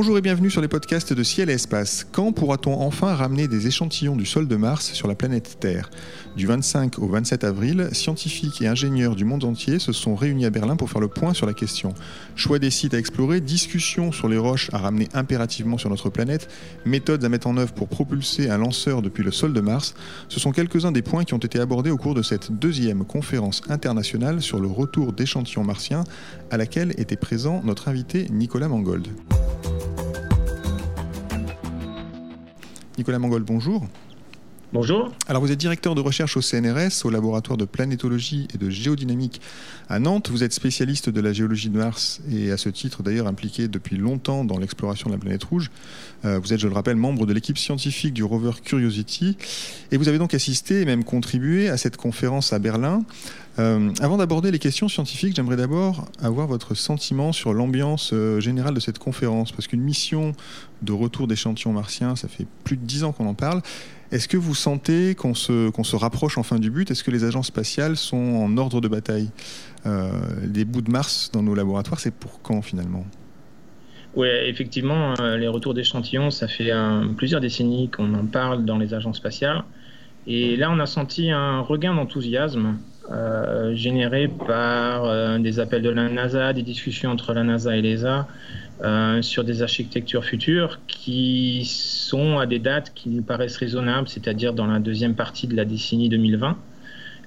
Bonjour et bienvenue sur les podcasts de Ciel et Espace. Quand pourra-t-on enfin ramener des échantillons du sol de Mars sur la planète Terre? Du 25 au 27 avril, scientifiques et ingénieurs du monde entier se sont réunis à Berlin pour faire le point sur la question. Choix des sites à explorer, discussions sur les roches à ramener impérativement sur notre planète, méthodes à mettre en œuvre pour propulser un lanceur depuis le sol de Mars, ce sont quelques-uns des points qui ont été abordés au cours de cette deuxième conférence internationale sur le retour d'échantillons martiens à laquelle était présent notre invité Nicolas Mangold. Nicolas Mangold, bonjour. Bonjour. Alors vous êtes directeur de recherche au CNRS, au laboratoire de planétologie et de géodynamique à Nantes. Vous êtes spécialiste de la géologie de Mars et à ce titre d'ailleurs impliqué depuis longtemps dans l'exploration de la planète rouge. Euh, vous êtes, je le rappelle, membre de l'équipe scientifique du rover Curiosity et vous avez donc assisté et même contribué à cette conférence à Berlin. Euh, avant d'aborder les questions scientifiques, j'aimerais d'abord avoir votre sentiment sur l'ambiance euh, générale de cette conférence, parce qu'une mission de retour d'échantillons martiens, ça fait plus de dix ans qu'on en parle. Est-ce que vous sentez qu'on se, se rapproche enfin du but? Est-ce que les agences spatiales sont en ordre de bataille? Euh, Les bouts de Mars dans nos laboratoires, c'est pour quand finalement? Oui, effectivement, les retours d'échantillons, ça fait plusieurs décennies qu'on en parle dans les agences spatiales. Et là, on a senti un regain d'enthousiasme euh, généré par euh, des appels de la NASA, des discussions entre la NASA et l'ESA euh, sur des architectures futures qui sont à des dates qui nous paraissent raisonnables, c'est-à-dire dans la deuxième partie de la décennie 2020.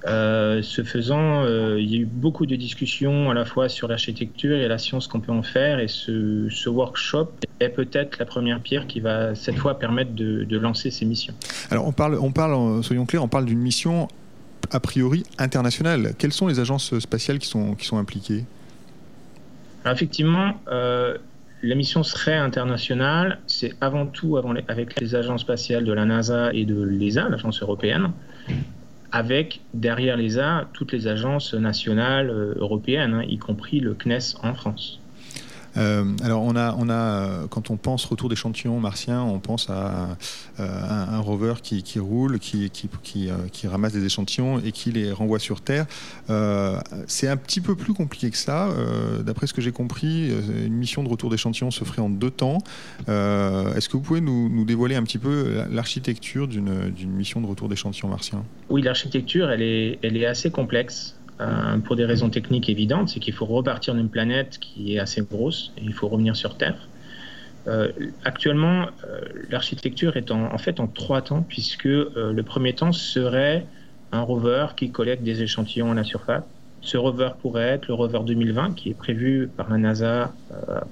ce faisant, il y a eu beaucoup de discussions à la fois sur l'architecture et la science qu'on peut en faire, et ce, ce workshop est peut-être la première pierre qui va cette fois permettre de, de, lancer ces missions. Alors on parle, on parle, soyons clairs, on parle d'une mission a priori internationale. Quelles sont les agences spatiales qui sont, qui sont impliquées? Effectivement, euh, la mission serait internationale. C'est avant tout avec les agences spatiales de la NASA et de l'ESA, l'agence européenne, avec derrière l'ESA toutes les agences nationales euh, européennes, hein, y compris le CNES en France. Euh, alors on a, on a, euh, quand on pense retour d'échantillons martiens, on pense à, euh, un, rover qui, roule, qui, qui, ramasse des échantillons et qui les renvoie sur Terre. c'est un petit peu plus compliqué que ça. D'après ce que j'ai compris, une mission de retour d'échantillons se ferait en deux temps. Est-ce que vous pouvez nous, nous dévoiler un petit peu l'architecture d'une mission de retour d'échantillons martiens Oui, l'architecture, elle est, elle est assez complexe. Euh, pour des raisons techniques évidentes, c'est qu'il faut repartir d'une planète qui est assez grosse et il faut revenir sur Terre. Euh, actuellement, euh, l'architecture est en, fait en trois temps, puisque le premier temps serait un rover qui collecte des échantillons à la surface. Ce rover pourrait être le rover 2020, qui est prévu par la NASA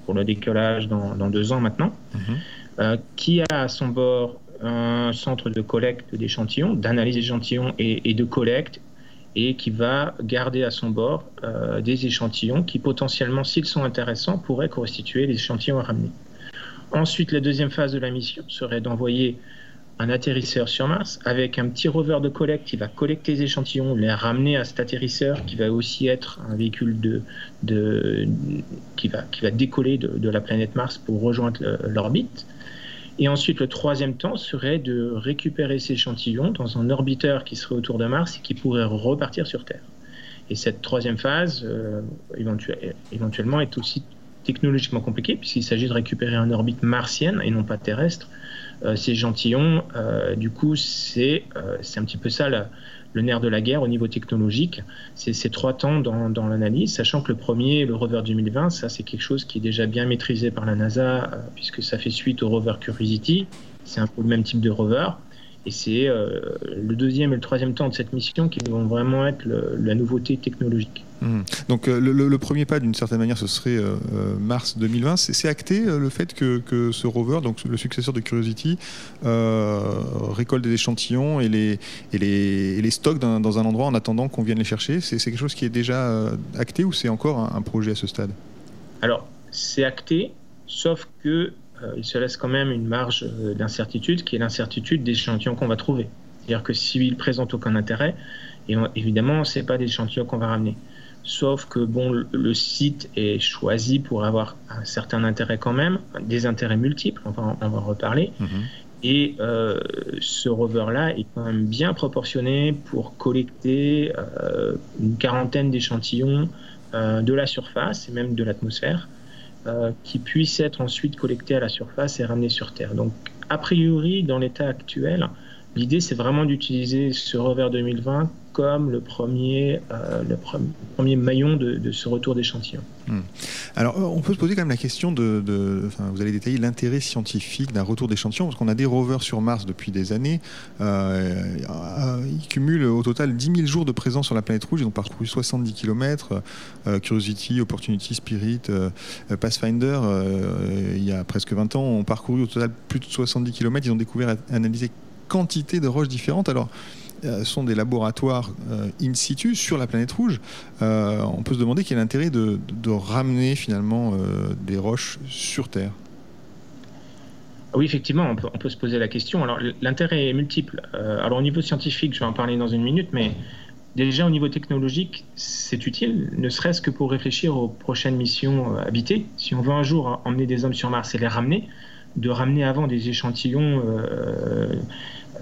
pour le décollage dans, deux ans maintenant, mhm. qui a à son bord un centre de collecte d'échantillons, d'analyse d'échantillons et, et, de collecte et qui va garder à son bord euh, des échantillons qui potentiellement, s'ils sont intéressants, pourraient constituer les échantillons à ramener. Ensuite, la deuxième phase de la mission serait d'envoyer un atterrisseur sur Mars avec un petit rover de collecte qui va collecter les échantillons, les ramener à cet atterrisseur qui va aussi être un véhicule qui, va, décoller de la planète Mars pour rejoindre l'orbite. Et ensuite, le troisième temps serait de récupérer ces échantillons dans un orbiteur qui serait autour de Mars et qui pourrait repartir sur Terre. Et cette troisième phase, euh, éventuellement, est aussi technologiquement compliquée puisqu'il s'agit de récupérer une orbite martienne et non pas terrestre. Euh, ces euh, du coup, c'est un petit peu ça le nerf de la guerre au niveau technologique. C'est ces trois temps dans, dans l'analyse, sachant que le premier, le rover 2020, ça c'est quelque chose qui est déjà bien maîtrisé par la NASA, euh, puisque ça fait suite au rover Curiosity. C'est un peu le même type de rover. Et c'est euh, le deuxième et le troisième temps de cette mission qui vont vraiment être la nouveauté technologique. Mmh. Donc euh, le, premier pas, d'une certaine manière, ce serait euh, mars 2020. C'est acté le fait que, que, ce rover, donc le successeur de Curiosity, récolte des échantillons et les, et les, et les stocke dans, dans, un endroit en attendant qu'on vienne les chercher. C'est quelque chose qui est déjà acté ou c'est encore un, un, projet à ce stade? Alors, c'est acté, sauf que il se laisse quand même une marge d'incertitude qui est l'incertitude des échantillons qu'on va trouver. C'est-à-dire que s'il présente aucun intérêt, et évidemment, ce n'est pas des échantillons qu'on va ramener. Sauf que bon, le site est choisi pour avoir un certain intérêt quand même, des intérêts multiples, on va, on va en reparler. Mhm. Et euh, ce rover-là est quand même bien proportionné pour collecter euh, une quarantaine d'échantillons euh, de la surface et même de l'atmosphère qui puissent être ensuite collectés à la surface et ramenés sur Terre. Donc, a priori, dans l'état actuel, l'idée c'est vraiment d'utiliser ce rover 2020 comme le premier, euh, le premier maillon de, ce retour d'échantillon. Hmm. Alors, euh, on peut se poser quand même la question de. vous allez détailler l'intérêt scientifique d'un retour d'échantillon, parce qu'on a des rovers sur Mars depuis des années. Euh, ils cumulent au total 10 000 jours de présence sur la planète rouge. Ils ont parcouru 70 km. Curiosity, Opportunity, Spirit, Pathfinder, il y a presque 20 ans, ont parcouru au total plus de 70 km. Ils ont découvert, analysé quantité de roches différentes. Alors, euh, sont des laboratoires euh, in situ sur la planète rouge, euh, on peut se demander quel est l'intérêt de, ramener finalement des roches sur Terre. Oui, effectivement, on peut, se poser la question. Alors, l'intérêt est multiple. alors, au niveau scientifique, je vais en parler dans une minute, mais déjà au niveau technologique, c'est utile, ne serait-ce que pour réfléchir aux prochaines missions habitées. Si on veut un jour emmener des hommes sur Mars et les ramener, de ramener avant des échantillons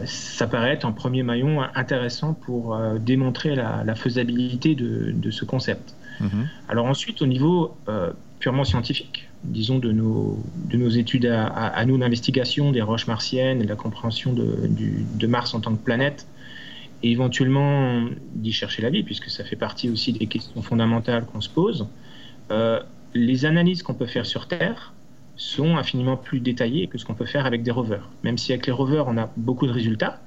ça paraît être un premier maillon intéressant pour euh, démontrer la, faisabilité de, ce concept. Mhm. Alors ensuite, au niveau euh, purement scientifique, disons de nos, de nos études à, nous d'investigation des roches martiennes et de la compréhension de, Mars en tant que planète, et éventuellement d'y chercher la vie, puisque ça fait partie aussi des questions fondamentales qu'on se pose, euh, les analyses qu'on peut faire sur Terre, sont infiniment plus détaillés que ce qu'on peut faire avec des rovers. Même si avec les rovers, on a beaucoup de résultats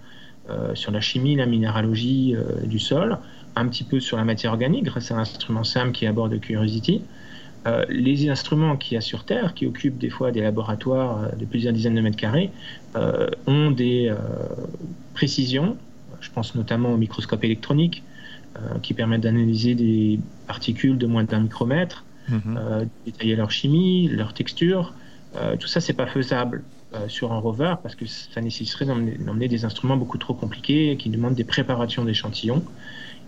euh, sur la chimie, la minéralogie euh, du sol, un petit peu sur la matière organique grâce à l'instrument SAM qui aborde Curiosity. Euh, les instruments qu'il y a sur Terre, qui occupent des fois des laboratoires de plusieurs dizaines de mètres carrés, ont des précisions, je pense notamment au microscope électronique, qui permettent d'analyser des particules de moins d'un micromètre, mhm. détailler leur chimie, leur texture, euh, tout ça, c'est pas faisable euh, sur un rover parce que ça nécessiterait d'emmener des instruments beaucoup trop compliqués qui demandent des préparations d'échantillons.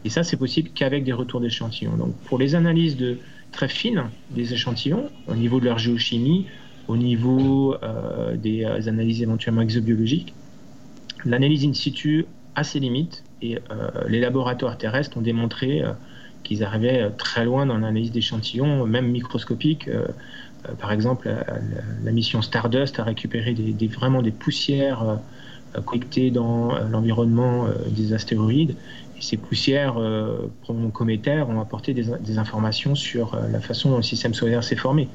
Et ça, c'est possible qu'avec des retours d'échantillons. Donc, pour les analyses de, très fines des échantillons, au niveau de leur géochimie, au niveau euh, des analyses éventuellement exobiologiques, l'analyse in situ a ses limites et les laboratoires terrestres ont démontré qu'ils arrivaient très loin dans l'analyse d'échantillons, même microscopiques, par exemple, la, mission Stardust a récupéré des, vraiment des poussières euh, collectées dans euh, l'environnement des astéroïdes. Et ces poussières cométaires ont apporté des, informations sur la façon dont le système solaire s'est formé.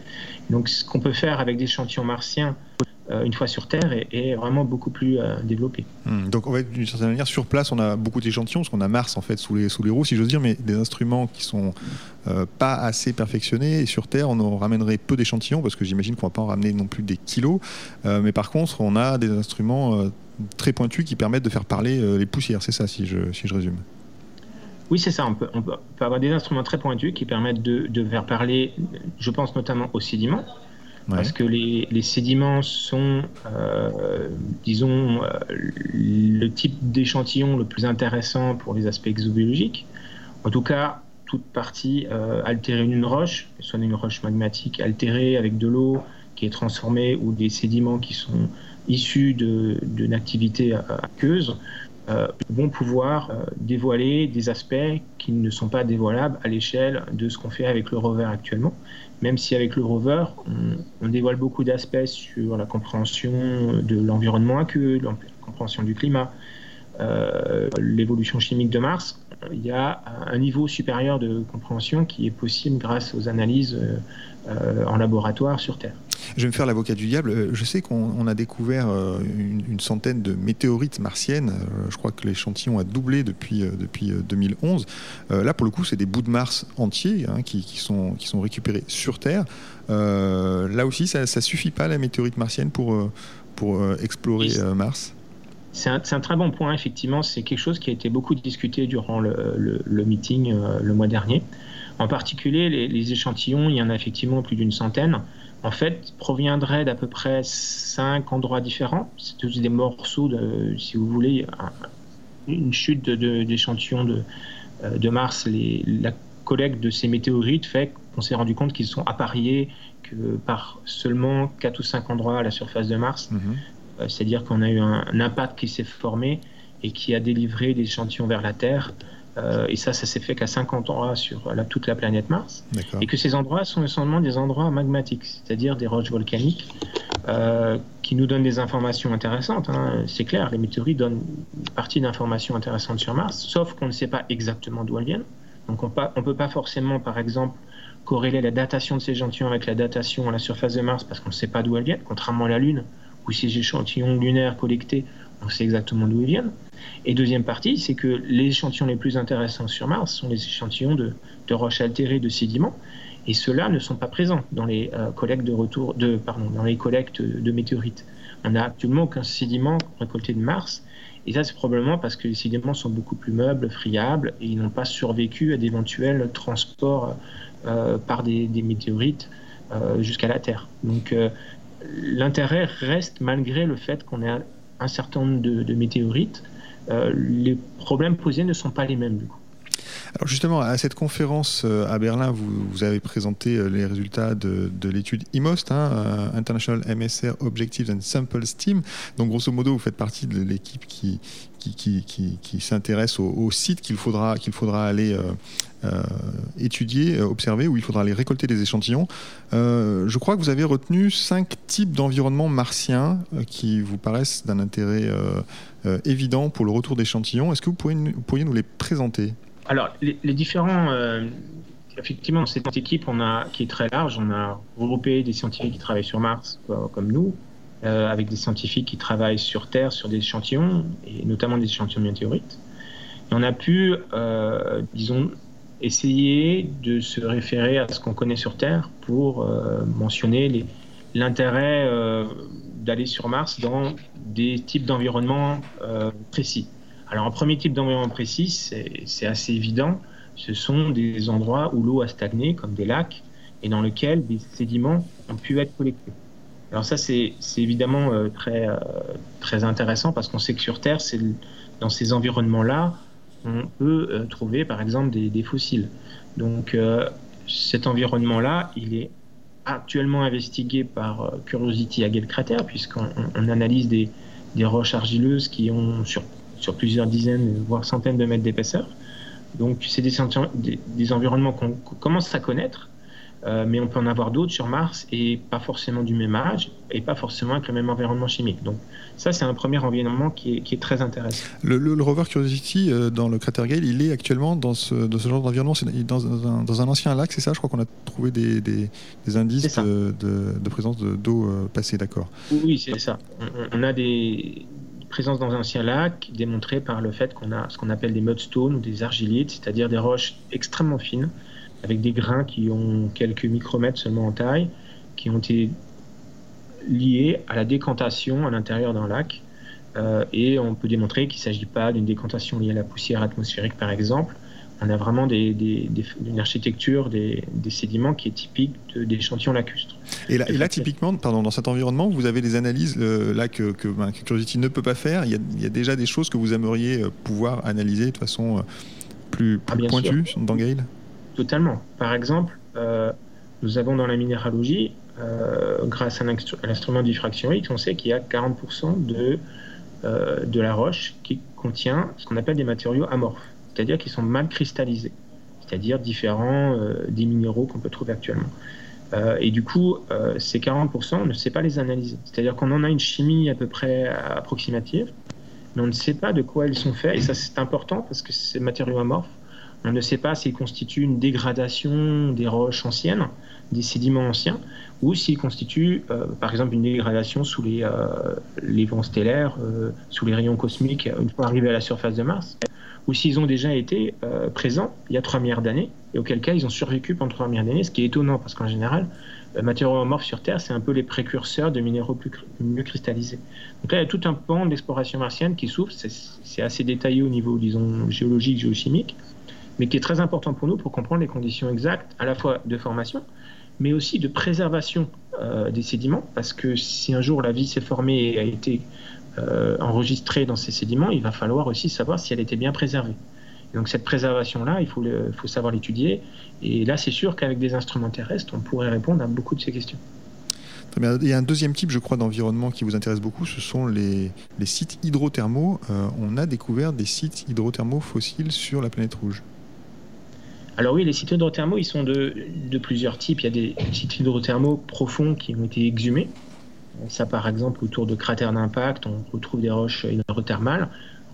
Donc, ce qu'on peut faire avec des échantillons martiens euh, une fois sur Terre est, vraiment beaucoup plus euh, développé. Hmm. donc, en fait, d'une certaine manière, sur place, on a beaucoup d'échantillons, parce qu'on a Mars en fait sous les, sous les roues, si j'ose dire, mais des instruments qui sont euh, pas assez perfectionnés. Et sur Terre, on en ramènerait peu d'échantillons, parce que j'imagine qu'on va pas en ramener non plus des kilos. mais par contre, on a des instruments très pointus qui permettent de faire parler les poussières. C'est ça, si je, si je résume. Oui, c'est ça. On peut, on peut, avoir des instruments très pointus qui permettent de, de faire parler, je pense notamment aux sédiments, parce que les, sédiments sont, euh, disons, euh, le type d'échantillon le plus intéressant pour les aspects exobiologiques. En tout cas, toute partie euh, altérée d'une roche, soit une roche magmatique altérée avec de l'eau qui est transformée ou des sédiments qui sont issus d'une activité aqueuse, vont pouvoir dévoiler des aspects qui ne sont pas dévoilables à l'échelle de ce qu'on fait avec le rover actuellement même si avec le rover, on, dévoile beaucoup d'aspects sur la compréhension de l'environnement aqueux, la compréhension du climat, euh, l'évolution chimique de Mars, il y a un niveau supérieur de compréhension qui est possible grâce aux analyses euh, en laboratoire sur Terre. Je vais me faire l'avocat du diable. Euh, je sais qu'on a découvert euh, une, centaine de météorites martiennes. Euh, je crois que l'échantillon a doublé depuis, depuis 2011. Là, pour le coup, c'est des bouts de Mars entiers hein, qui, sont, qui sont récupérés sur Terre. là aussi, ça ne suffit pas, la météorite martienne, pour, pour explorer Mars c'est un, très bon point, effectivement. C'est quelque chose qui a été beaucoup discuté durant le, meeting le mois dernier. En particulier, les, échantillons, il y en a effectivement plus d'une centaine, en fait, proviendraient d'à peu près cinq endroits différents. C'est tous des morceaux, de, si vous voulez, une chute d'échantillons de, de, Mars. La collecte de ces météorites fait qu'on s'est rendu compte qu'ils sont appariés que par seulement quatre ou cinq endroits à la surface de Mars. Mhm. Euh, c'est-à-dire qu'on a eu un, impact qui s'est formé et qui a délivré des échantillons vers la Terre. Euh, et ça, ça s'est fait qu'à 50 endroits sur toute la planète Mars. Et que ces endroits sont essentiellement des endroits magmatiques, c'est-à-dire des roches volcaniques, euh, qui nous donnent des informations intéressantes. Hein. C'est clair, les météorites donnent une partie d'informations intéressantes sur Mars, sauf qu'on ne sait pas exactement d'où elles viennent. Donc on ne peut pas forcément, par exemple, corréler la datation de ces échantillons avec la datation à la surface de Mars parce qu'on ne sait pas d'où elles viennent, contrairement à la Lune, où ces échantillons lunaires collectés, on sait exactement d'où ils viennent. Et deuxième partie, c'est que les échantillons les plus intéressants sur Mars sont les échantillons de, roches altérées de sédiments, et ceux-là ne sont pas présents dans les euh, collectes de retour, de, pardon, dans les collectes de météorites. On n'a actuellement aucun sédiment récolté de Mars, et ça, c'est probablement parce que les sédiments sont beaucoup plus meubles, friables, et ils n'ont pas survécu à d'éventuels transports euh, par des, météorites euh, jusqu'à la Terre. Donc l'intérêt reste, malgré le fait qu'on ait un certain nombre de, météorites, les problèmes posés ne sont pas les mêmes du coup. Alors justement, à cette conférence à Berlin, vous, avez présenté les résultats de, l'étude IMOST, hein, International MSR Objectives and Samples Team. Donc grosso modo, vous faites partie de l'équipe qui, qui, qui, s'intéresse au, site qu'il faudra, faudra aller euh, étudier, euh, observer, où il faudra aller récolter des échantillons. Euh, je crois que vous avez retenu cinq types d'environnements martiens qui vous paraissent d'un intérêt évident pour le retour d'échantillons. Est-ce que vous pourriez, pourriez, nous les présenter? Alors, les, différents effectivement, cette équipe on a, qui est très large, on a regroupé des scientifiques qui travaillent sur Mars, comme nous, avec des scientifiques qui travaillent sur Terre, sur des échantillons, et notamment des échantillons météorites. Et on a pu, disons, essayer de se référer à ce qu'on connaît sur Terre pour euh, mentionner l'intérêt euh, d'aller sur Mars dans des types d'environnements euh, précis. Alors un premier type d'environnement précis, c'est assez évident, ce sont des endroits où l'eau a stagné, comme des lacs, et dans lesquels des sédiments ont pu être collectés. Alors ça, c'est évidemment très, très intéressant parce qu'on sait que sur Terre, c'est dans ces environnements-là on peut euh, trouver par exemple des, fossiles. Donc euh, cet environnement-là, il est actuellement investigué par euh, Curiosity à Crater, puisqu'on analyse des, roches argileuses qui ont sur, sur, plusieurs dizaines, voire centaines de mètres d'épaisseur. Donc c'est des, des, environnements qu'on commence à connaître, euh, mais on peut en avoir d'autres sur Mars et pas forcément du même âge et pas forcément avec le même environnement chimique. Donc ça, c'est un premier environnement qui est, très intéressant. Le, rover Curiosity euh, dans le cratère Gale, il est actuellement dans ce, ce genre d'environnement, dans, dans, un, ancien lac, c'est ça? Je crois qu'on a trouvé des, des, indices de, de, présence d'eau euh, passée, d'accord Oui, c'est ça. On, a des présences dans un ancien lac démontrées par le fait qu'on a ce qu'on appelle des mudstones ou des argilites, c'est-à-dire des roches extrêmement fines avec des grains qui ont quelques micromètres seulement en taille, qui ont été liés à la décantation à l'intérieur d'un lac. Euh, et on peut démontrer qu'il ne s'agit pas d'une décantation liée à la poussière atmosphérique, par exemple. On a vraiment des, une architecture des, sédiments qui est typique d'échantillons lacustres. Et là, typiquement, pardon, dans cet environnement, vous avez des analyses là que, ben, que, Curiosity ne peut pas faire. Il y, a, il y, a, déjà des choses que vous aimeriez euh, pouvoir analyser de façon euh, plus, plus ah, pointue dans Gale Totalement. Par exemple, euh, nous avons dans la minéralogie, euh, grâce à l'instrument de diffraction X, on sait qu'il y a 40% de, euh, de la roche qui contient ce qu'on appelle des matériaux amorphes, c'est-à-dire qui sont mal cristallisés, c'est-à-dire différents des minéraux qu'on peut trouver actuellement. et du coup, ces 40%, on ne sait pas les analyser. C'est-à-dire qu'on en a une chimie à peu près approximative, mais on ne sait pas de quoi ils sont faits. Et ça, c'est important parce que ces matériaux amorphes on ne sait pas s'ils constituent une dégradation des roches anciennes, des sédiments anciens, ou s'ils constituent, euh, par exemple, une dégradation sous les, euh, les vents stellaires, euh, sous les rayons cosmiques, une fois arrivés à la surface de Mars, ou s'ils ont déjà été présents il y a 3 milliards d'années, et auquel cas ils ont survécu pendant 3 milliards d'années, ce qui est étonnant, parce qu'en général, matériaux amorphes sur Terre, c'est un peu les précurseurs de minéraux plus, mieux cristallisés. Donc là, il y a tout un pan d'exploration martienne qui s'ouvre, c'est assez détaillé au niveau, disons, géologique, géochimique, mais qui est très important pour nous pour comprendre les conditions exactes à la fois de formation, mais aussi de préservation euh, des sédiments, parce que si un jour la vie s'est formée et a été euh, enregistrée dans ces sédiments, il va falloir aussi savoir si elle était bien préservée. donc cette préservation-là, il faut, faut savoir l'étudier, et là c'est sûr qu'avec des instruments terrestres, on pourrait répondre à beaucoup de ces questions. Il y a un deuxième type, je crois, d'environnement qui vous intéresse beaucoup, ce sont les, sites hydrothermaux. Euh, on a découvert des sites hydrothermaux fossiles sur la planète rouge. Alors oui, les sites hydrothermaux, ils sont de, plusieurs types. Il y a des sites hydrothermaux profonds qui ont été exhumés. Ça, par exemple, autour de cratères d'impact, on retrouve des roches hydrothermales.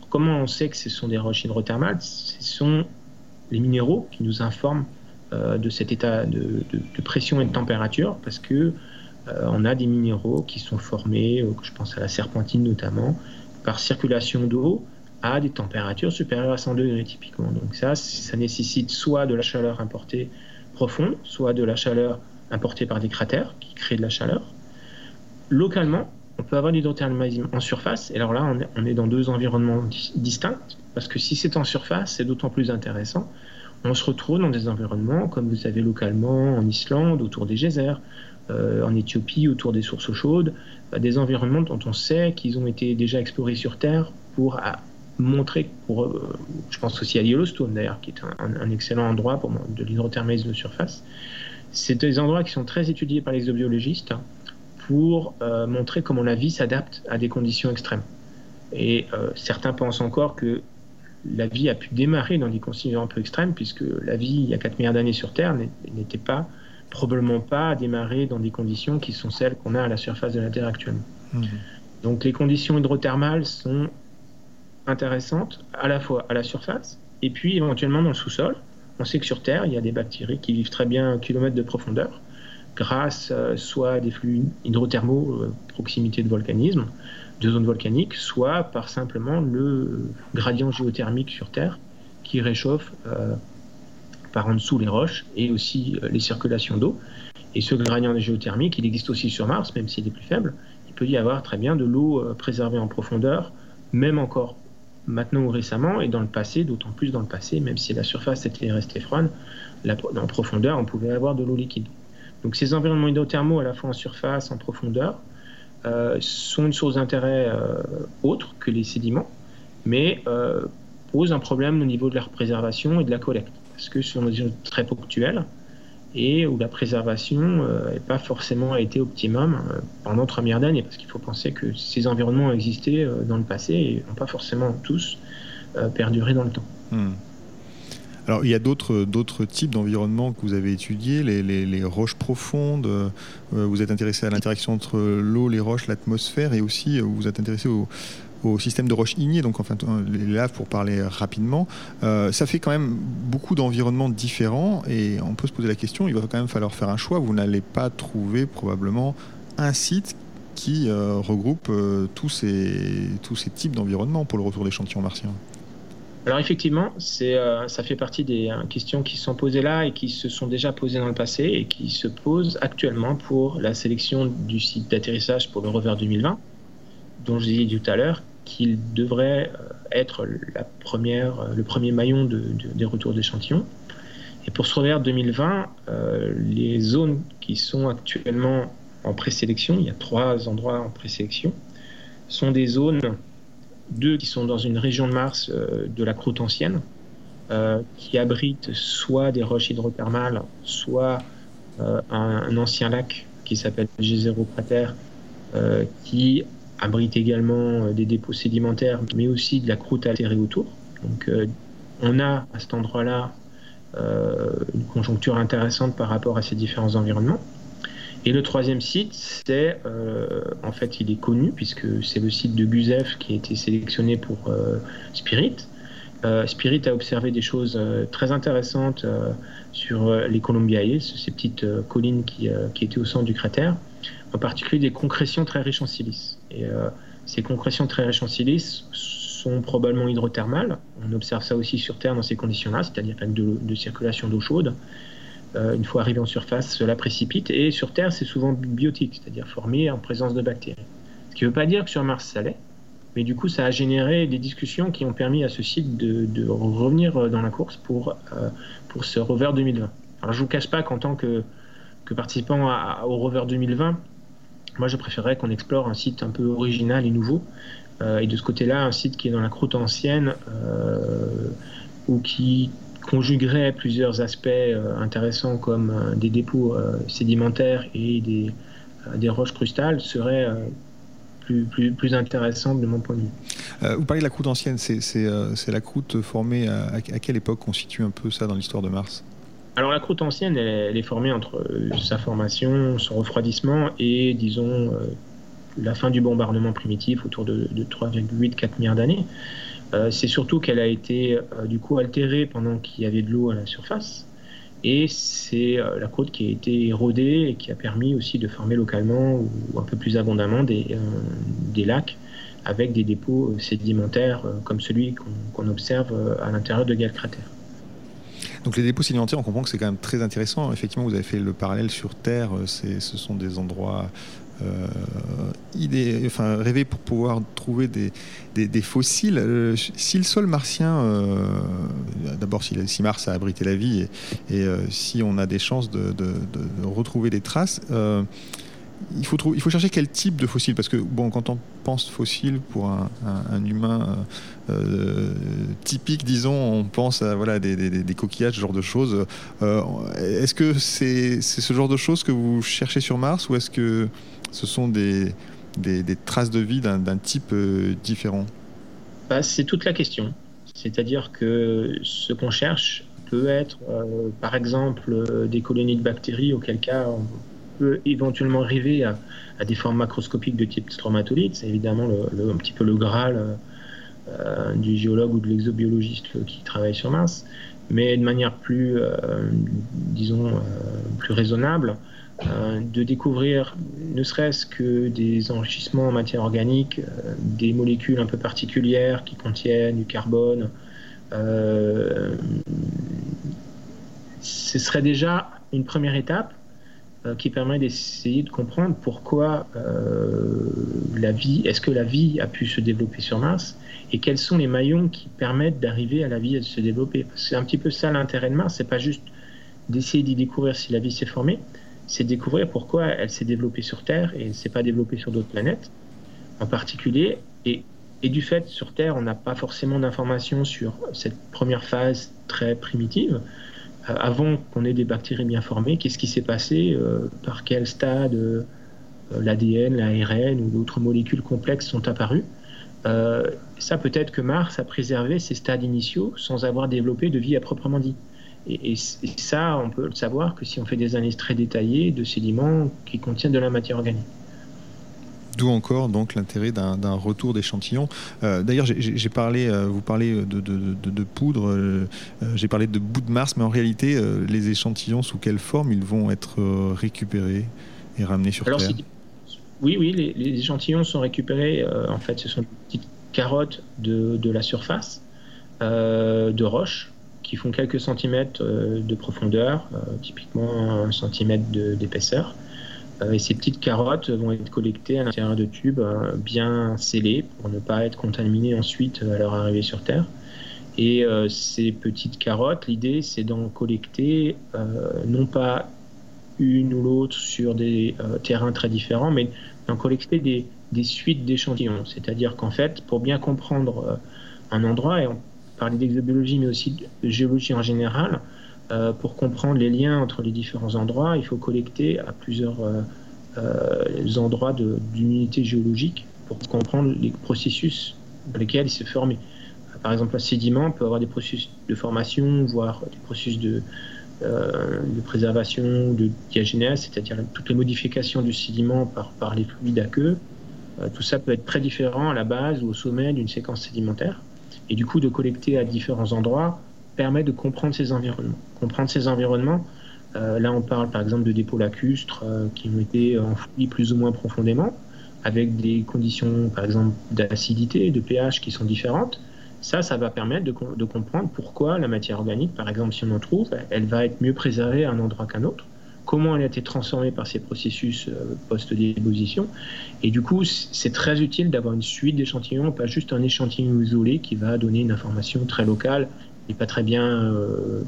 comment on sait que ce sont des roches hydrothermales? Ce sont les minéraux qui nous informent euh, de cet état de, pression et de température, parce que euh, on a des minéraux qui sont formés, euh, je pense à la serpentine notamment, par circulation d'eau à des températures supérieures à 100 degrés typiquement. Donc ça, ça nécessite soit de la chaleur importée profonde, soit de la chaleur importée par des cratères qui créent de la chaleur. Localement, on peut avoir l'hydrothermalisme en surface, et alors là, on est dans deux environnements distincts, parce que si c'est en surface, c'est d'autant plus intéressant. On se retrouve dans des environnements, comme vous savez localement en Islande, autour des geysers, euh, en Éthiopie, autour des sources chaudes, des environnements dont on sait qu'ils ont été déjà explorés sur Terre pour montrer, pour, euh, je pense aussi à Yellowstone d'ailleurs, qui est un, excellent endroit pour de l'hydrothermalisme de surface. C'est des endroits qui sont très étudiés par les exobiologistes pour euh, montrer comment la vie s'adapte à des conditions extrêmes. Et euh, certains pensent encore que la vie a pu démarrer dans des conditions un peu extrêmes, puisque la vie, il y a 4 milliards d'années sur Terre, n'était pas, probablement pas démarrée dans des conditions qui sont celles qu'on a à la surface de la Terre actuellement. Mmh. Donc les conditions hydrothermales sont intéressante à la fois à la surface et puis éventuellement dans le sous-sol. On sait que sur Terre, il y a des bactéries qui vivent très bien un kilomètre de profondeur grâce euh, soit à des flux hydrothermaux, euh, proximité de volcanisme, de zones volcaniques, soit par simplement le gradient géothermique sur Terre qui réchauffe euh, par en dessous les roches et aussi les circulations d'eau. Et ce gradient géothermique, il existe aussi sur Mars, même s'il est plus faible. Il peut y avoir très bien de l'eau préservée en profondeur, même encore maintenant ou récemment, et dans le passé, d'autant plus dans le passé, même si la surface était restée froide, en profondeur, on pouvait avoir de l'eau liquide. Donc ces environnements hydrothermaux, à la fois en surface, en profondeur, euh, sont une source d'intérêt euh, autre que les sédiments, mais euh, posent un problème au niveau de leur préservation et de la collecte, parce que ce sont des zones très ponctuelles, et où la préservation n'a pas forcément été optimum pendant 3 milliards d'années, parce qu'il faut penser que ces environnements ont existé dans le passé et n'ont pas forcément tous perduré dans le temps. Hmm. Alors, il y a d'autres, types d'environnements que vous avez étudiés, les, roches profondes. vous êtes intéressé à l'interaction entre l'eau, les roches, l'atmosphère, et aussi vous vous êtes intéressé au, système de roches ignées, donc enfin les laves pour parler rapidement. Euh, ça fait quand même beaucoup d'environnements différents et on peut se poser la question, il va quand même falloir faire un choix. Vous n'allez pas trouver probablement un site qui euh, regroupe euh, tous, ces, tous ces types d'environnements pour le retour d'échantillons martiens. Alors effectivement, c'est, ça fait partie des questions qui sont posées là et qui se sont déjà posées dans le passé et qui se posent actuellement pour la sélection du site d'atterrissage pour le rover 2020, dont je disais tout à l'heure, qu'il devrait euh, être la première, euh, le premier maillon des retours d'échantillons. Et pour ce revers 2020, euh, les zones qui sont actuellement en présélection, il y a trois endroits en présélection, sont des zones, deux qui sont dans une région de Mars de la croûte ancienne, qui abritent soit des roches hydrothermales, soit un, ancien lac qui s'appelle G0 Cratère, qui abrite également euh, des dépôts sédimentaires, mais aussi de la croûte altérée autour. Donc euh, on a à cet endroit-là euh, une conjoncture intéressante par rapport à ces différents environnements. Et le troisième site, c'est en fait il est connu puisque c'est le site de Guzev qui a été sélectionné pour Spirit. Spirit a observé des choses très intéressantes sur les Columbiae, ces petites collines qui, étaient au centre du cratère en particulier des concrétions très riches en silice. Et euh, ces concrétions très riches en silice sont probablement hydrothermales. On observe ça aussi sur Terre dans ces conditions-là, c'est-à-dire de, de circulation d'eau chaude. Euh, une fois arrivé en surface, cela précipite. Et sur Terre, c'est souvent biotique, c'est-à-dire formé en présence de bactéries. Ce qui ne veut pas dire que sur Mars, ça l'est. Mais du coup, ça a généré des discussions qui ont permis à ce site de, revenir dans la course pour, pour ce rover 2020. Alors, je ne vous cache pas qu'en tant que, que participant au rover 2020, moi, je préférerais qu'on explore un site un peu original et nouveau. et de ce côté-là, un site qui est dans la croûte ancienne ou qui conjuguerait plusieurs aspects euh, intéressants comme euh, des dépôts euh, sédimentaires et des, des roches crustales serait plus, plus, plus, intéressant de mon point de vue. vous parlez de la croûte ancienne, c'est la croûte formée à, quelle époque on situe un peu ça dans l'histoire de Mars? Alors la croûte ancienne, elle, est formée entre sa formation, son refroidissement et, disons, la fin du bombardement primitif autour de, de 3,8-4 milliards d'années. Euh, c'est surtout qu'elle a été euh, du coup altérée pendant qu'il y avait de l'eau à la surface. Et c'est euh, la croûte qui a été érodée et qui a permis aussi de former localement ou un peu plus abondamment des, lacs avec des dépôts sédimentaires comme celui qu'on observe à l'intérieur de Galcratère. Donc les dépôts sédimentaires, on comprend que c'est quand même très intéressant. Effectivement, vous avez fait le parallèle sur Terre. Ce sont des endroits euh, rêver pour pouvoir trouver des, fossiles. Euh, si le sol martien, euh, d'abord si, Mars a abrité la vie et, si on a des chances de, retrouver des traces, il faut, chercher quel type de fossile parce que bon, quand on pense fossile pour un, humain typique, disons, on pense à voilà, des coquillages, ce genre de choses. est-ce que c'est ce genre de choses que vous cherchez sur Mars ou est-ce que ce sont des, traces de vie d'un type euh, différent bah, C'est toute la question. C'est-à-dire que ce qu'on cherche peut être, euh, par exemple, euh, des colonies de bactéries, auquel cas on peut éventuellement arriver à, des formes macroscopiques de type stromatolite. C'est évidemment le, un petit peu le graal du géologue ou de l'exobiologiste qui travaille sur Mars. Mais de manière plus, disons, plus raisonnable, de découvrir ne serait-ce que des enrichissements en matière organique, euh, des molécules un peu particulières qui contiennent du carbone. Euh, ce serait déjà une première étape qui permet d'essayer de comprendre pourquoi la vie, est-ce que la vie a pu se développer sur Mars et quels sont les maillons qui permettent d'arriver à la vie à se développer. C'est un petit peu ça l'intérêt de Mars, c'est pas juste d'essayer d'y découvrir si la vie s'est formée, c'est découvrir pourquoi elle s'est développée sur Terre et ne s'est pas développée sur d'autres planètes en particulier. Et, du fait, sur Terre, on n'a pas forcément d'informations sur cette première phase très primitive. Euh, avant qu'on ait des bactéries bien formées, qu'est-ce qui s'est passé euh, Par quel stade euh, l'ADN, l'ARN ou d'autres molécules complexes sont apparues? Ça, peut-être que Mars a préservé ces stades initiaux sans avoir développé de vie à proprement dit. Et, ça, on peut le savoir que si on fait des analyses très détaillées de sédiments qui contiennent de la matière organique. D'où encore donc l'intérêt d'un retour d'échantillons. Euh, d'ailleurs, j'ai parlé, euh, vous parlez de, de, poudre, euh, j'ai parlé de bout de Mars, mais en réalité, les échantillons, sous quelle forme ils vont être récupérés et ramenés sur Terre? Oui, oui, les, les, échantillons sont récupérés. en fait, ce sont des petites carottes de, la surface de roches qui font quelques centimètres euh, de profondeur, euh, typiquement un centimètre d'épaisseur. Euh, et ces petites carottes vont être collectées à l'intérieur de tubes bien scellés pour ne pas être contaminées ensuite à leur arrivée sur Terre. Et ces petites carottes, l'idée c'est d'en collecter non pas une ou l'autre sur des terrains très différents, mais d'en collecter des, des suites d'échantillons. C'est-à-dire qu'en fait, pour bien comprendre un endroit, et on parler d'exobiologie, mais aussi de géologie en général. Euh, pour comprendre les liens entre les différents endroits, il faut collecter à plusieurs euh, euh, endroits d'une unité géologique pour comprendre les processus dans lesquels il s'est formé. Par exemple, un sédiment peut avoir des processus de formation, voire des processus de, de préservation, de diagénèse, c'est-à-dire toutes les modifications du sédiment par, les fluides aqueux. tout ça peut être très différent à la base ou au sommet d'une séquence sédimentaire. Et du coup, de collecter à différents endroits permet de comprendre ces environnements. Comprendre ces environnements, euh, là on parle par exemple de dépôts lacustres euh, qui ont été enfouis plus ou moins profondément, avec des conditions par exemple d'acidité, de pH qui sont différentes. Ça, ça va permettre de, de, comprendre pourquoi la matière organique, par exemple, si on en trouve, elle va être mieux préservée à un endroit qu'à un autre, comment elle a été transformée par ces processus post-déposition. Et du coup, c'est très utile d'avoir une suite d'échantillons, pas juste un échantillon isolé qui va donner une information très locale et pas très bien,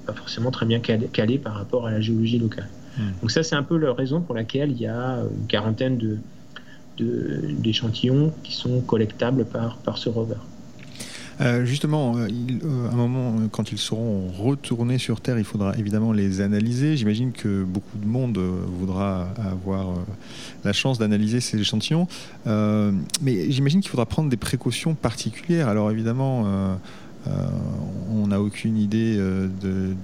pas forcément très bien calée par rapport à la géologie locale. Hmm. Donc ça, c'est un peu la raison pour laquelle il y a une quarantaine de, d'échantillons qui sont collectables par, par ce rover. Euh, justement, euh, euh, à un moment, quand ils seront retournés sur Terre, il faudra évidemment les analyser. J'imagine que beaucoup de monde voudra avoir la chance d'analyser ces échantillons. mais j'imagine qu'il faudra prendre des précautions particulières. Alors évidemment, on n'a aucune idée de,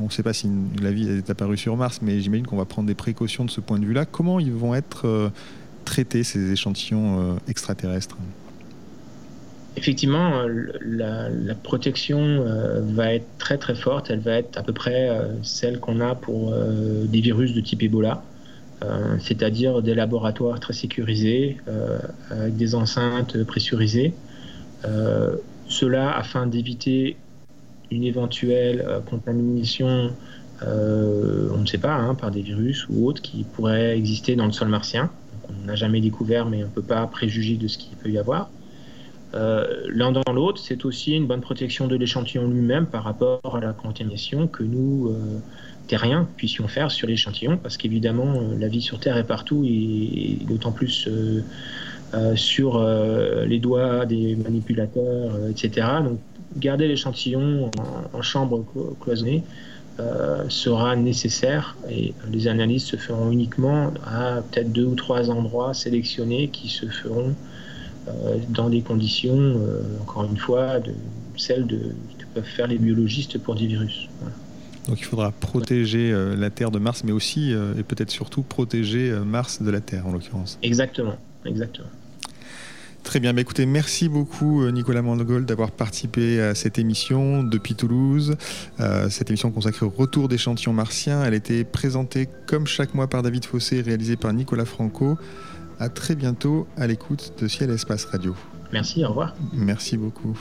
on ne sait pas si la vie est apparue sur Mars, mais j'imagine qu'on va prendre des précautions de ce point de vue-là. Comment ils vont être traités ces échantillons extraterrestres? Effectivement, euh, la, protection euh, va être très très forte. Elle va être à peu près euh, celle qu'on a pour des virus de type Ebola, c'est-à-dire des laboratoires très sécurisés, avec des enceintes pressurisées. cela afin d'éviter une éventuelle contamination, on ne sait pas, hein, par des virus ou autres qui pourraient exister dans le sol martien. on n'a jamais découvert, mais on ne peut pas préjuger de ce qu'il peut y avoir. Euh, l'un dans l'autre, c'est aussi une bonne protection de l'échantillon lui-même par rapport à la contamination que nous, euh, terriens, puissions faire sur l'échantillon, parce qu'évidemment, euh, la vie sur Terre est partout et, d'autant plus sur les doigts des manipulateurs, etc. Donc, garder l'échantillon en, chambre cloisonnée sera nécessaire et les analyses se feront uniquement à peut-être deux ou trois endroits sélectionnés qui se feront dans des conditions, euh, encore une fois, de, celles de, que peuvent faire les biologistes pour des virus. Donc il faudra protéger euh, la Terre de Mars, mais aussi et peut-être surtout protéger Mars de la Terre en l'occurrence. Exactement, exactement. Très bien, bah, écoutez, merci beaucoup Nicolas Mandegol d'avoir participé à cette émission depuis Toulouse. cette émission consacrée au retour d'échantillons martiens, elle a été présentée comme chaque mois par David Fossé, réalisée par Nicolas Franco. À très bientôt à l'écoute de Ciel Espace Radio. Merci, au revoir. Merci beaucoup.